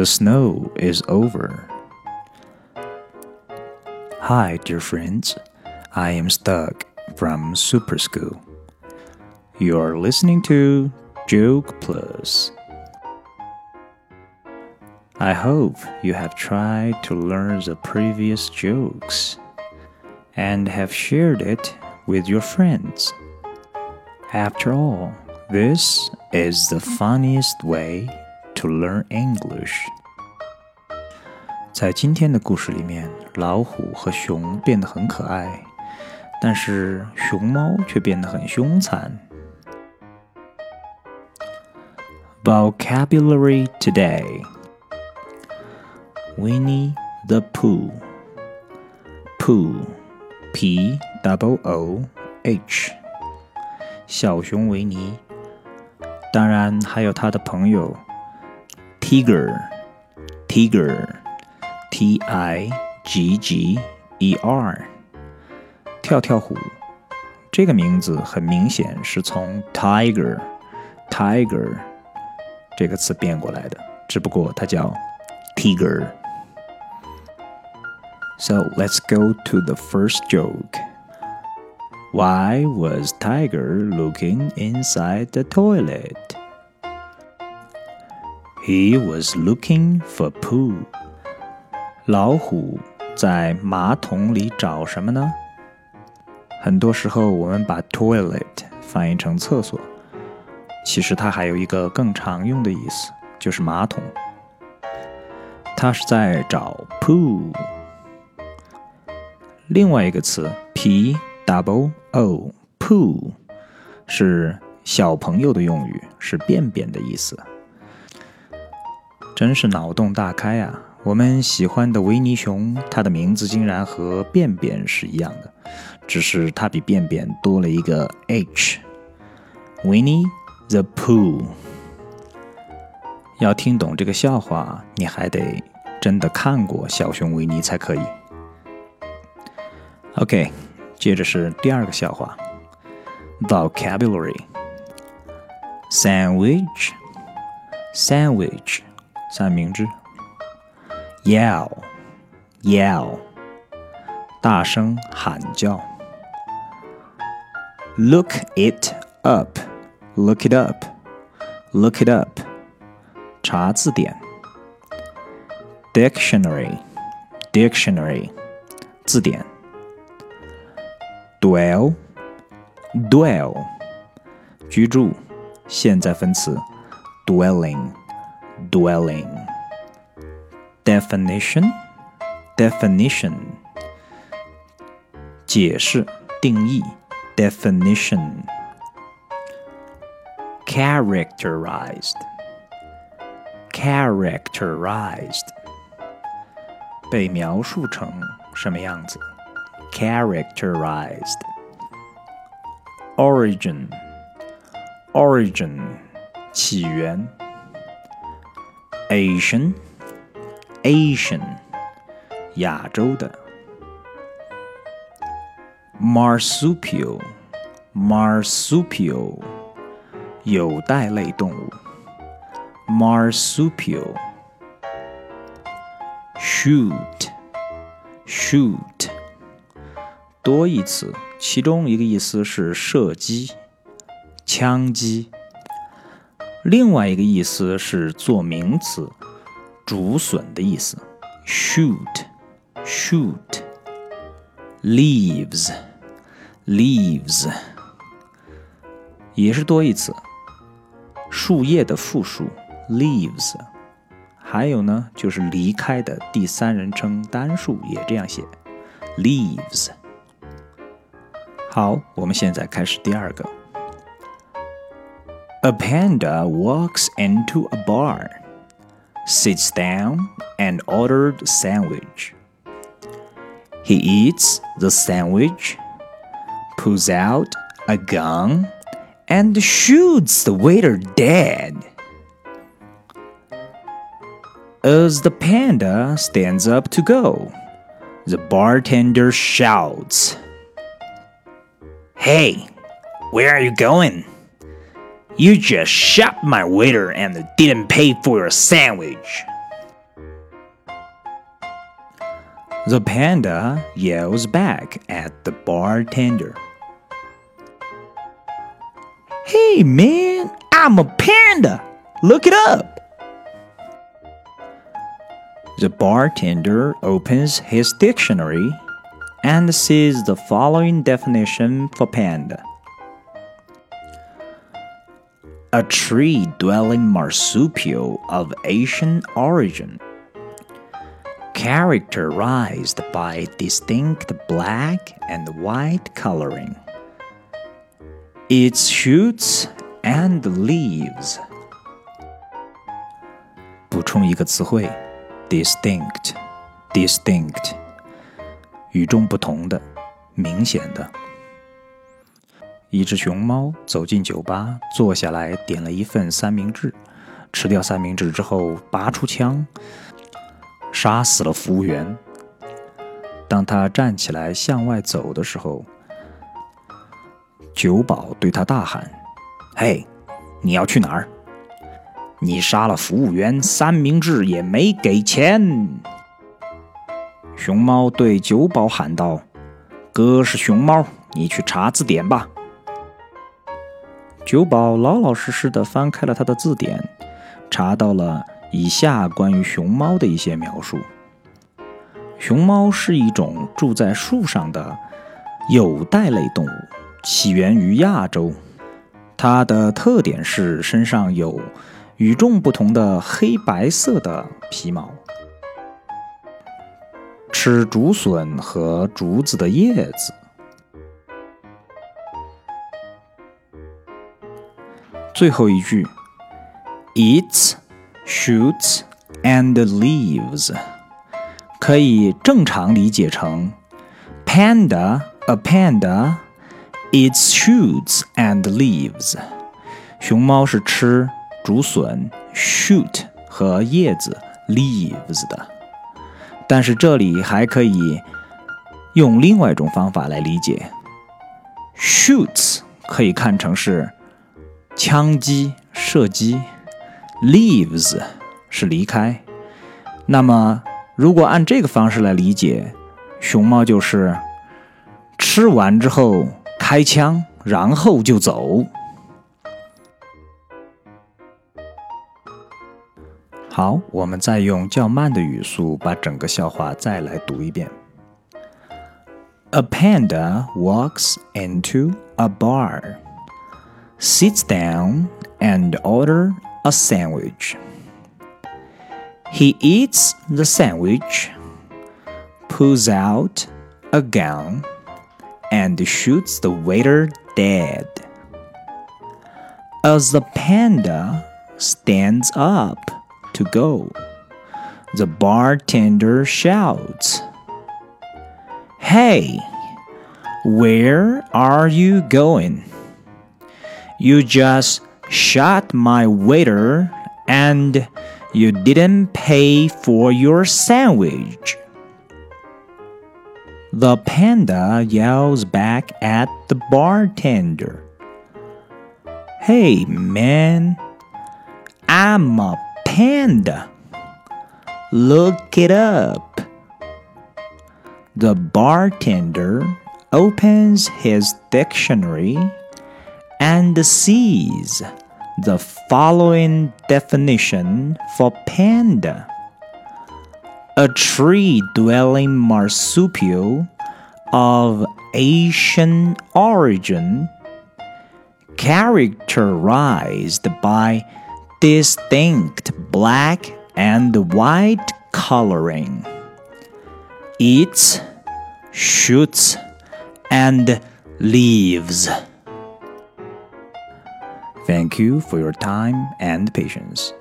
The snow is over. Hi, dear friends. I am Stug from Super School. You're listening to Joke Plus. I hope you have tried to learn the previous jokes and have shared it with your friends. After all, this is the funniest way to learn English. 在今天的故事里面，老虎和熊变得很可爱，但是熊猫却变得很凶残。Vocabulary today Winnie the Pooh. Pooh, P double O H. 小熊维尼，当然还有他的朋友 Tiger, Tiger T I G G E R，跳跳虎。这个名字很明显是从 tiger tiger 这个词变过来的，只不过它叫 Tigger。So let's go to the first joke. Why was Tigger looking inside the toilet? He was looking for poo. 老虎在马桶里找什么呢？很多时候我们把 toilet 翻译成厕所，其实它还有一个更常用的意思，就是马桶。它是在找 poo。另外一个词 p。Double O poo 是小朋友的用语，是便便的意思。真是脑洞大开呀！我们喜欢的维尼熊，它的名字竟然和便便是一样的，只是它比便便多了一个 H。Winnie the Pooh。要听懂这个笑话，你还得真的看过小熊维尼才可以。OK。接着是第二个笑话，vocabulary sandwich sandwich 三明治 ，yell yell 大声喊叫，look it up look it up look it up 查字典，dictionary dictionary 字典。dwell dwell 居住现在分词 dwelling dwelling definition definition 解释定义 definition characterized characterized 被描述成什么样子 characterized. Origin, origin, 起源。Asian, Asian, 亚洲的。Marsupial, marsupial, 有袋类动物。Marsupial. Shoot, shoot. 多义词，其中一个意思是射击、枪击；另外一个意思是做名词，竹笋的意思，shoot，shoot。leaves，leaves 也是多义词，树叶的复数，leaves。还有呢，就是离开的第三人称单数也这样写，leaves。好，我们现在开始第二个。A panda walks into a bar, sits down, and ordered sandwich. He eats the sandwich, pulls out a gun, and shoots the waiter dead. As the panda stands up to go, the bartender shouts. Hey, where are you going? You just shot my waiter and didn't pay for your sandwich. The panda yells back at the bartender. Hey man, I'm a panda! Look it up! The bartender opens his dictionary and sees the following definition for panda a tree dwelling marsupial of Asian origin, characterized by distinct black and white coloring. Its shoots and leaves. 补充一个词汇，distinct，distinct，与众不同的，明显的。 一只熊猫走进酒吧，坐下来点了一份三明治。吃掉三明治之后，拔出枪，杀死了服务员。当他站起来向外走的时候，酒保对他大喊：“嘿，你要去哪儿？你杀了服务员，三明治也没给钱。”熊猫对酒保喊道：“哥是熊猫，你去查字典吧。”酒保老老实实的翻开了他的字典，查到了以下关于熊猫的一些描述：熊猫是一种住在树上的有袋类动物，起源于亚洲。它的特点是身上有与众不同的黑白色的皮毛，吃竹笋和竹子的叶子。最后一句，eats, shoots and leaves，可以正常理解成 panda a panda eats shoots and leaves。熊猫是吃竹笋 shoot 和叶子 leaves 的，但是这里还可以用另外一种方法来理解，shoots 可以看成是。枪击、射击，leaves 是离开。那么，如果按这个方式来理解，熊猫就是吃完之后开枪，然后就走。好，我们再用较慢的语速把整个笑话再来读一遍。A panda walks into a bar. Sits down and order a sandwich. He eats the sandwich, pulls out a gun, and shoots the waiter dead. As the panda stands up to go, the bartender shouts, Hey, where are you going? You just shot my waiter and you didn't pay for your sandwich. The panda yells back at the bartender. Hey man, I'm a panda. Look it up. The bartender opens his dictionary and sees the following definition for panda a tree dwelling marsupial of Asian origin, characterized by distinct black and white coloring. Eats, shoots, and leaves. Thank you for your time and patience.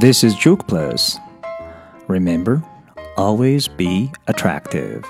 This is Joke Plus. Remember, always be attractive.